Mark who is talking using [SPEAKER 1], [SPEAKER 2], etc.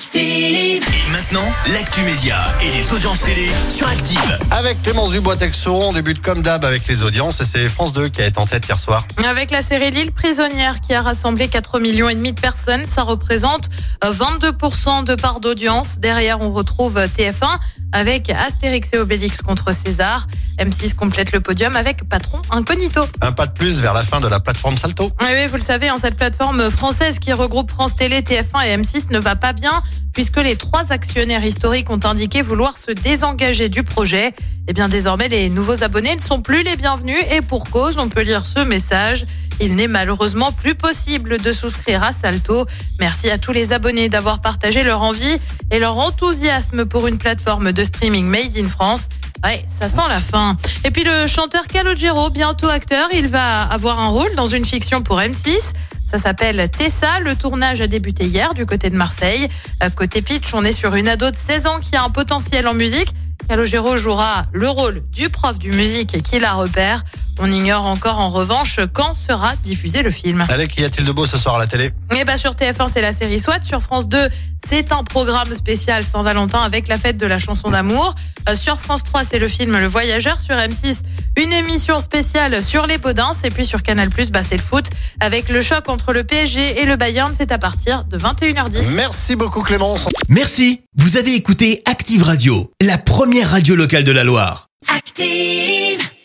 [SPEAKER 1] Active.
[SPEAKER 2] Et maintenant, l'actu média et les audiences télé sur Active.
[SPEAKER 3] Avec Clémence Dubois-Texo, on débute comme d'hab avec les audiences et c'est France 2 qui a été en tête hier soir.
[SPEAKER 4] Avec la série L'île prisonnière qui a rassemblé 4 millions et demi de personnes, ça représente euh, 22% de part d'audience. Derrière, on retrouve TF1 avec Astérix et Obélix contre César. M6 complète le podium avec Patron Incognito.
[SPEAKER 3] Un pas de plus vers la fin de la plateforme Salto.
[SPEAKER 4] Oui, oui, vous le savez, hein, cette plateforme française qui regroupe France Télé, TF1 et M6 ne va pas bien puisque les trois actionnaires historiques ont indiqué vouloir se désengager du projet. Et bien désormais, les nouveaux abonnés ne sont plus les bienvenus et pour cause, on peut lire ce message. Il n'est malheureusement plus possible de souscrire à Salto. Merci à tous les abonnés d'avoir partagé leur envie et leur enthousiasme pour une plateforme de streaming made in France. Ouais, ça sent la fin. Et puis le chanteur Calogero, bientôt acteur, il va avoir un rôle dans une fiction pour M6. Ça s'appelle Tessa. Le tournage a débuté hier du côté de Marseille. Euh, Côté pitch, on est sur une ado de 16 ans qui a un potentiel en musique. Calogero jouera le rôle du prof du musique qui la repère. On ignore encore en revanche quand sera diffusé le film.
[SPEAKER 3] Allez, qu'y a-t-il de beau ce soir à la télé?
[SPEAKER 4] Et bah sur TF1 c'est la série SWAT, sur France 2 c'est un programme spécial Saint-Valentin avec la fête de la chanson d'amour. Euh, Sur France 3 c'est le film Le Voyageur, sur M6 une émission spéciale sur les Podins et puis sur Canal bah c'est le foot avec le choc entre le PSG et le Bayern, c'est à partir de 21h10.
[SPEAKER 3] Merci beaucoup Clémence.
[SPEAKER 2] Merci, vous avez écouté Active Radio, la première radio locale de la Loire.
[SPEAKER 1] Active.